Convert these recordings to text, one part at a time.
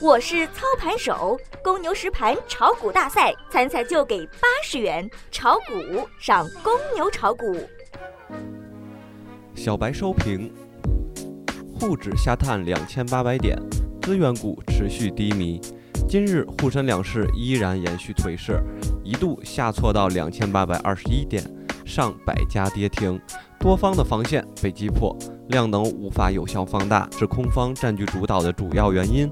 我是操盘手，公牛实盘炒股大赛参赛就给八十元，炒股上公牛炒股。小白收评，沪指下探两千八百点，资源股持续低迷。今日沪深两市依然延续颓势，一度下挫到两千八百二十一点，上百家跌停，多方的防线被击破，量能无法有效放大，是空方占据主导的主要原因。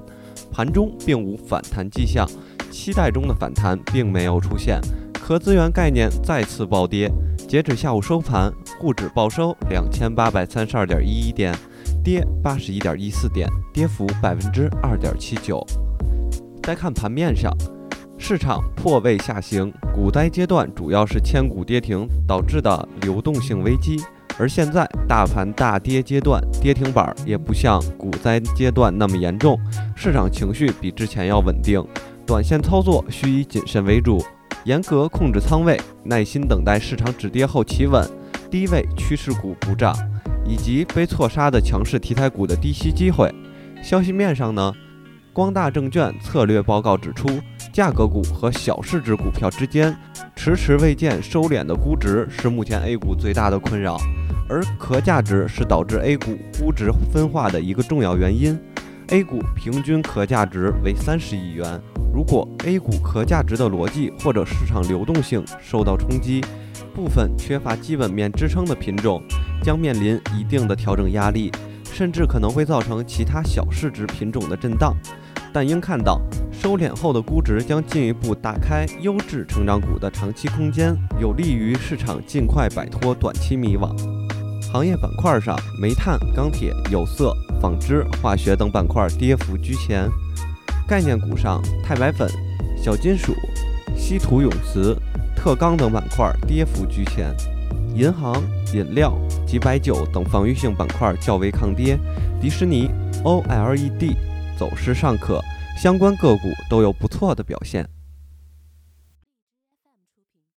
盘中并无反弹迹象，期待中的反弹并没有出现，壳资源概念再次暴跌。截止下午收盘，沪指报收两千八百三十二点一一点，跌八十一点一四点，跌幅百分之二点七九。再看盘面上，市场破位下行，股灾阶段主要是千股跌停导致的流动性危机。而现在大盘大跌阶段，跌停板也不像股灾阶段那么严重，市场情绪比之前要稳定，短线操作需以谨慎为主，严格控制仓位，耐心等待市场止跌后企稳，低位趋势股补涨，以及被错杀的强势题材股的低吸机会。消息面上呢，光大证券策略报告指出，价格股和小市值股票之间迟迟未见收敛的估值是目前 A 股最大的困扰。而壳价值是导致 A 股估值分化的一个重要原因。A 股平均壳价值为三十亿元，如果 A 股壳价值的逻辑或者市场流动性受到冲击，部分缺乏基本面支撑的品种将面临一定的调整压力，甚至可能会造成其他小市值品种的震荡。但应看到，收敛后的估值将进一步打开优质成长股的长期空间，有利于市场尽快摆脱短期迷惘。行业板块上，煤炭、钢铁、有色、纺织、化学等板块跌幅居前。概念股上，钛白粉、小金属、稀土永磁、特钢等板块跌幅居前。银行、饮料及白酒等防御性板块较为抗跌。迪士尼、OLED 走势尚可，相关个股都有不错的表现。